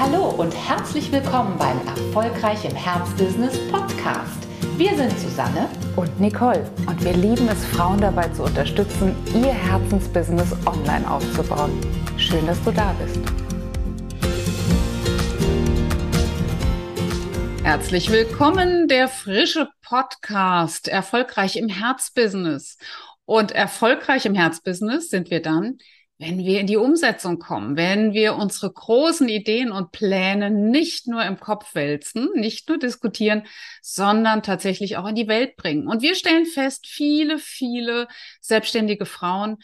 Hallo und herzlich willkommen beim Erfolgreich im Herzbusiness Podcast. Wir sind Susanne und Nicole und wir lieben es, Frauen dabei zu unterstützen, ihr Herzensbusiness online aufzubauen. Schön, dass du da bist. Herzlich willkommen, der frische Podcast Erfolgreich im Herzbusiness. Und erfolgreich im Herzbusiness sind wir dann, wenn wir in die Umsetzung kommen, wenn wir unsere großen Ideen und Pläne nicht nur im Kopf wälzen, nicht nur diskutieren, sondern tatsächlich auch in die Welt bringen. Und wir stellen fest, viele, viele selbstständige Frauen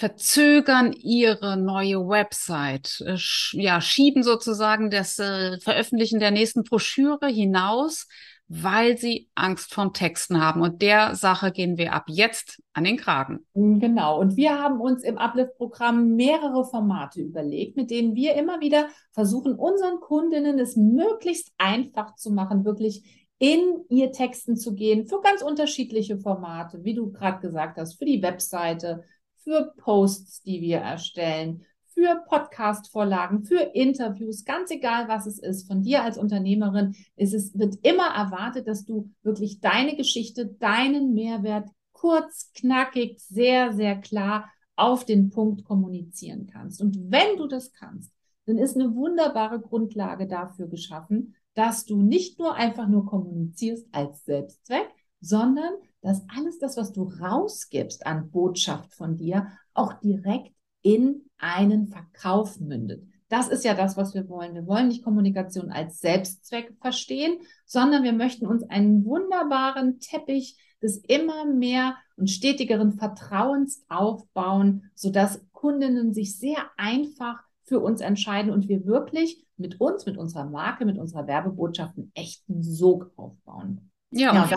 verzögern ihre neue Website, äh, ja, schieben sozusagen das äh, Veröffentlichen der nächsten Broschüre hinaus, weil sie Angst vom Texten haben. Und der Sache gehen wir ab jetzt an den Kragen. Genau. Und wir haben uns im Uplift-Programm mehrere Formate überlegt, mit denen wir immer wieder versuchen, unseren Kundinnen es möglichst einfach zu machen, wirklich in ihr Texten zu gehen für ganz unterschiedliche Formate, wie du gerade gesagt hast, für die Webseite, für Posts, die wir erstellen, für Podcast-Vorlagen, für Interviews, ganz egal, was es ist. Von dir als Unternehmerin ist es, wird immer erwartet, dass du wirklich deine Geschichte, deinen Mehrwert kurz, knackig, sehr, sehr klar auf den Punkt kommunizieren kannst. Und wenn du das kannst, dann ist eine wunderbare Grundlage dafür geschaffen, dass du nicht nur einfach nur kommunizierst als Selbstzweck, sondern dass alles das, was du rausgibst an Botschaft von dir, auch direkt in einen Verkauf mündet. Das ist ja das, was wir wollen. Wir wollen nicht Kommunikation als Selbstzweck verstehen, sondern wir möchten uns einen wunderbaren Teppich des immer mehr und stetigeren Vertrauens aufbauen, sodass Kundinnen sich sehr einfach für uns entscheiden und wir wirklich mit uns, mit unserer Marke, mit unserer Werbebotschaft einen echten Sog aufbauen. Ja, ja und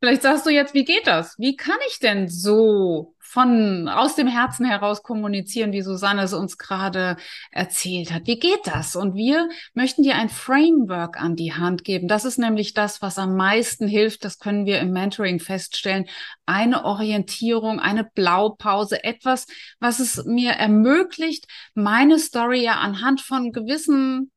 Vielleicht sagst du jetzt, wie geht das? Wie kann ich denn so von aus dem Herzen heraus kommunizieren, wie Susanne es uns gerade erzählt hat? Wie geht das? Und wir möchten dir ein Framework an die Hand geben. Das ist nämlich das, was am meisten hilft. Das können wir im Mentoring feststellen. Eine Orientierung, eine Blaupause, etwas, was es mir ermöglicht, meine Story ja anhand von gewissen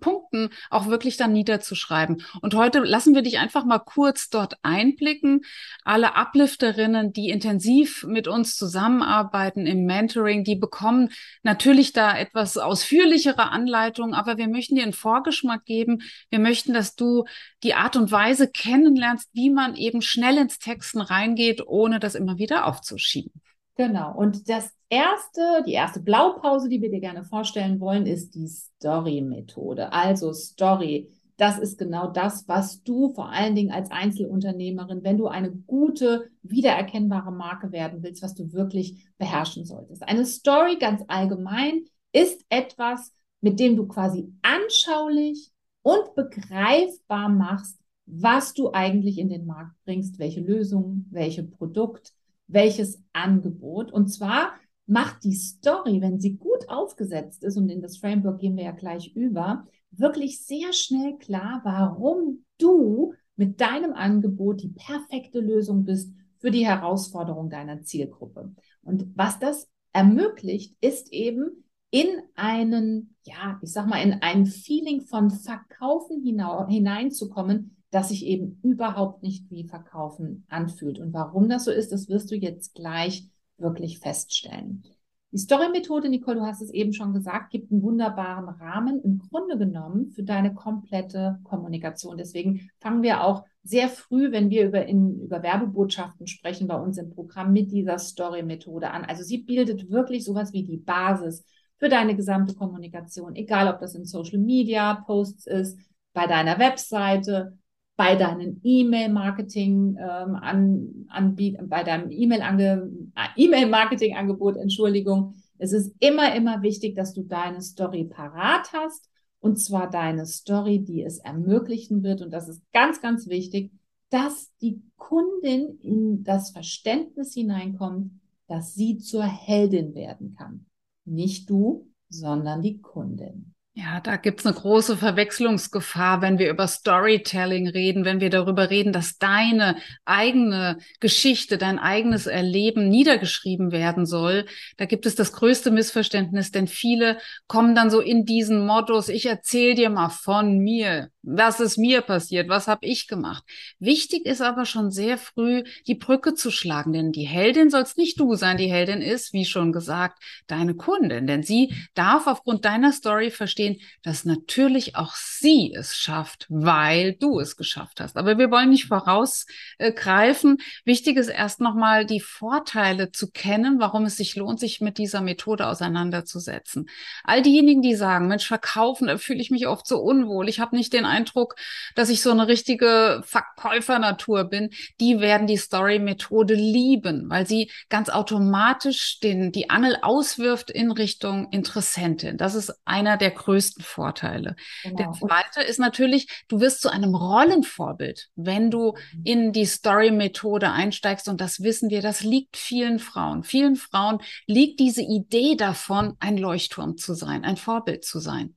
Punkten auch wirklich dann niederzuschreiben. Und heute lassen wir dich einfach mal kurz dort einblicken. Alle Uplifterinnen, die intensiv mit uns zusammenarbeiten im Mentoring, die bekommen natürlich da etwas ausführlichere Anleitungen, aber wir möchten dir einen Vorgeschmack geben. Wir möchten, dass du die Art und Weise kennenlernst, wie man eben schnell ins Texten reingeht, ohne das immer wieder aufzuschieben. Genau. Und das erste, die erste Blaupause, die wir dir gerne vorstellen wollen, ist die Story-Methode. Also Story. Das ist genau das, was du vor allen Dingen als Einzelunternehmerin, wenn du eine gute, wiedererkennbare Marke werden willst, was du wirklich beherrschen solltest. Eine Story ganz allgemein ist etwas, mit dem du quasi anschaulich und begreifbar machst, was du eigentlich in den Markt bringst, welche Lösung, welche Produkt, welches Angebot. Und zwar macht die Story, wenn sie gut aufgesetzt ist, und in das Framework gehen wir ja gleich über, wirklich sehr schnell klar, warum du mit deinem Angebot die perfekte Lösung bist für die Herausforderung deiner Zielgruppe. Und was das ermöglicht, ist eben in einen, ja, ich sag mal, in ein Feeling von Verkaufen hineinzukommen, das sich eben überhaupt nicht wie Verkaufen anfühlt. Und warum das so ist, das wirst du jetzt gleich wirklich feststellen. Die Story-Methode, Nicole, du hast es eben schon gesagt, gibt einen wunderbaren Rahmen im Grunde genommen für deine komplette Kommunikation. Deswegen fangen wir auch sehr früh, wenn wir über, in, über Werbebotschaften sprechen, bei uns im Programm mit dieser Story-Methode an. Also sie bildet wirklich sowas wie die Basis für deine gesamte Kommunikation, egal ob das in Social Media Posts ist, bei deiner Webseite, bei deinen E-Mail-Marketing ähm, an, anbiet, bei deinem E-Mail-Marketing-Angebot, Entschuldigung. Es ist immer, immer wichtig, dass du deine Story parat hast. Und zwar deine Story, die es ermöglichen wird. Und das ist ganz, ganz wichtig, dass die Kundin in das Verständnis hineinkommt, dass sie zur Heldin werden kann. Nicht du, sondern die Kundin. Ja, da gibt's eine große Verwechslungsgefahr, wenn wir über Storytelling reden, wenn wir darüber reden, dass deine eigene Geschichte, dein eigenes Erleben niedergeschrieben werden soll. Da gibt es das größte Missverständnis, denn viele kommen dann so in diesen Modus, ich erzähle dir mal von mir, was ist mir passiert, was habe ich gemacht. Wichtig ist aber schon sehr früh die Brücke zu schlagen, denn die Heldin soll's nicht du sein, die Heldin ist, wie schon gesagt, deine Kundin, denn sie darf aufgrund deiner Story verstehen, verstehen, dass natürlich auch sie es schafft, weil du es geschafft hast. Aber wir wollen nicht vorausgreifen. Wichtig ist erst nochmal die Vorteile zu kennen, warum es sich lohnt, sich mit dieser Methode auseinanderzusetzen. All diejenigen, die sagen, Mensch, verkaufen, da fühle ich mich oft so unwohl. Ich habe nicht den Eindruck, dass ich so eine richtige Verkäufernatur bin. Die werden die Story-Methode lieben, weil sie ganz automatisch den, die Angel auswirft in Richtung Interessentin. Das ist einer der größten größten Vorteile. Genau. Der zweite ist natürlich, du wirst zu einem Rollenvorbild, wenn du mhm. in die Story-Methode einsteigst. Und das wissen wir, das liegt vielen Frauen. Vielen Frauen liegt diese Idee davon, ein Leuchtturm zu sein, ein Vorbild zu sein.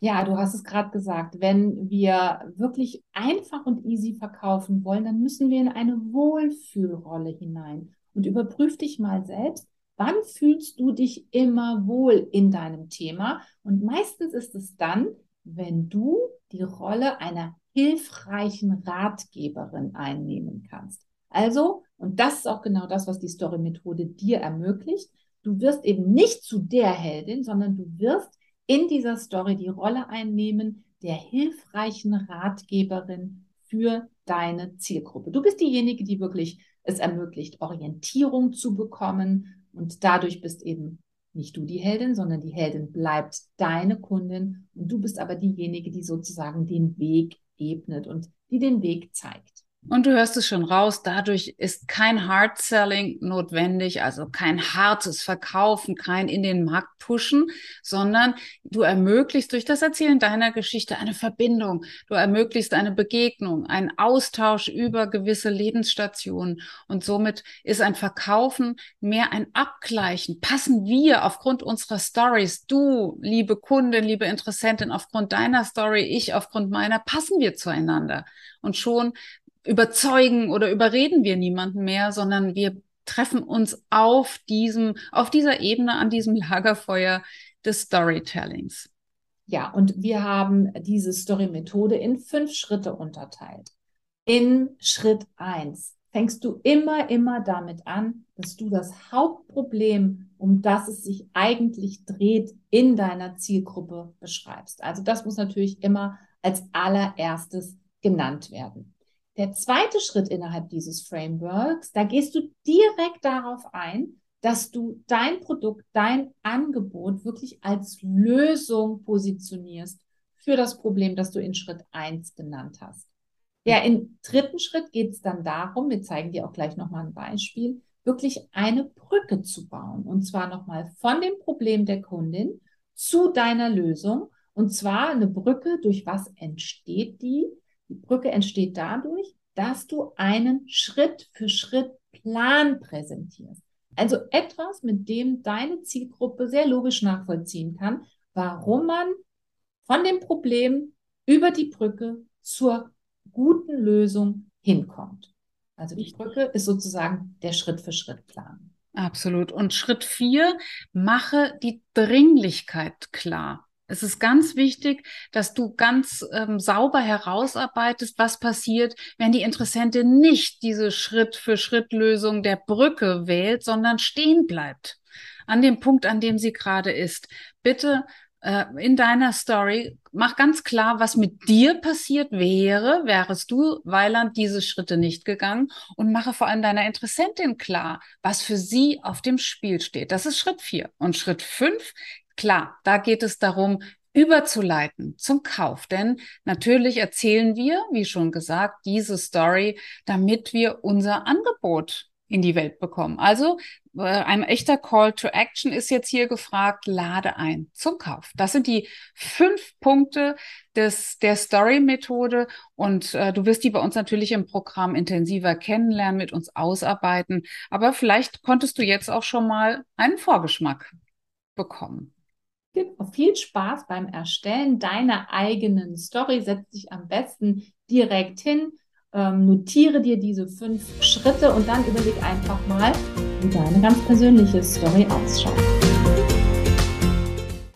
Ja, du hast es gerade gesagt, wenn wir wirklich einfach und easy verkaufen wollen, dann müssen wir in eine Wohlfühlrolle hinein. Und überprüf dich mal selbst, Wann fühlst du dich immer wohl in deinem Thema? Und meistens ist es dann, wenn du die Rolle einer hilfreichen Ratgeberin einnehmen kannst. Also, und das ist auch genau das, was die Story-Methode dir ermöglicht, du wirst eben nicht zu der Heldin, sondern du wirst in dieser Story die Rolle einnehmen der hilfreichen Ratgeberin für deine Zielgruppe. Du bist diejenige, die wirklich es ermöglicht, Orientierung zu bekommen, und dadurch bist eben nicht du die Heldin, sondern die Heldin bleibt deine Kundin und du bist aber diejenige, die sozusagen den Weg ebnet und die den Weg zeigt. Und du hörst es schon raus, dadurch ist kein Hard Selling notwendig, also kein hartes Verkaufen, kein in den Markt pushen, sondern du ermöglichst durch das Erzählen deiner Geschichte eine Verbindung. Du ermöglichst eine Begegnung, einen Austausch über gewisse Lebensstationen. Und somit ist ein Verkaufen mehr ein Abgleichen. Passen wir aufgrund unserer Stories, du, liebe Kundin, liebe Interessentin, aufgrund deiner Story, ich aufgrund meiner, passen wir zueinander. Und schon überzeugen oder überreden wir niemanden mehr, sondern wir treffen uns auf diesem, auf dieser Ebene an diesem Lagerfeuer des Storytellings. Ja, und wir haben diese Story-Methode in fünf Schritte unterteilt. In Schritt eins fängst du immer, immer damit an, dass du das Hauptproblem, um das es sich eigentlich dreht, in deiner Zielgruppe beschreibst. Also das muss natürlich immer als allererstes genannt werden. Der zweite Schritt innerhalb dieses Frameworks, da gehst du direkt darauf ein, dass du dein Produkt, dein Angebot wirklich als Lösung positionierst für das Problem, das du in Schritt eins genannt hast. Ja, im dritten Schritt geht es dann darum, wir zeigen dir auch gleich nochmal ein Beispiel, wirklich eine Brücke zu bauen. Und zwar nochmal von dem Problem der Kundin zu deiner Lösung. Und zwar eine Brücke, durch was entsteht die? Die Brücke entsteht dadurch, dass du einen Schritt für Schritt Plan präsentierst. Also etwas, mit dem deine Zielgruppe sehr logisch nachvollziehen kann, warum man von dem Problem über die Brücke zur guten Lösung hinkommt. Also die Brücke ist sozusagen der Schritt für Schritt Plan. Absolut. Und Schritt vier, mache die Dringlichkeit klar. Es ist ganz wichtig, dass du ganz ähm, sauber herausarbeitest, was passiert, wenn die Interessentin nicht diese Schritt-für-Schritt-Lösung der Brücke wählt, sondern stehen bleibt an dem Punkt, an dem sie gerade ist. Bitte äh, in deiner Story mach ganz klar, was mit dir passiert wäre, wärest du, Weiland, diese Schritte nicht gegangen und mache vor allem deiner Interessentin klar, was für sie auf dem Spiel steht. Das ist Schritt vier. Und Schritt fünf Klar, da geht es darum, überzuleiten zum Kauf. Denn natürlich erzählen wir, wie schon gesagt, diese Story, damit wir unser Angebot in die Welt bekommen. Also äh, ein echter Call to Action ist jetzt hier gefragt, lade ein zum Kauf. Das sind die fünf Punkte des, der Story-Methode und äh, du wirst die bei uns natürlich im Programm intensiver kennenlernen, mit uns ausarbeiten. Aber vielleicht konntest du jetzt auch schon mal einen Vorgeschmack bekommen. Genau, viel Spaß beim Erstellen deiner eigenen Story. Setz dich am besten direkt hin, ähm, notiere dir diese fünf Schritte und dann überleg einfach mal, wie deine ganz persönliche Story ausschaut.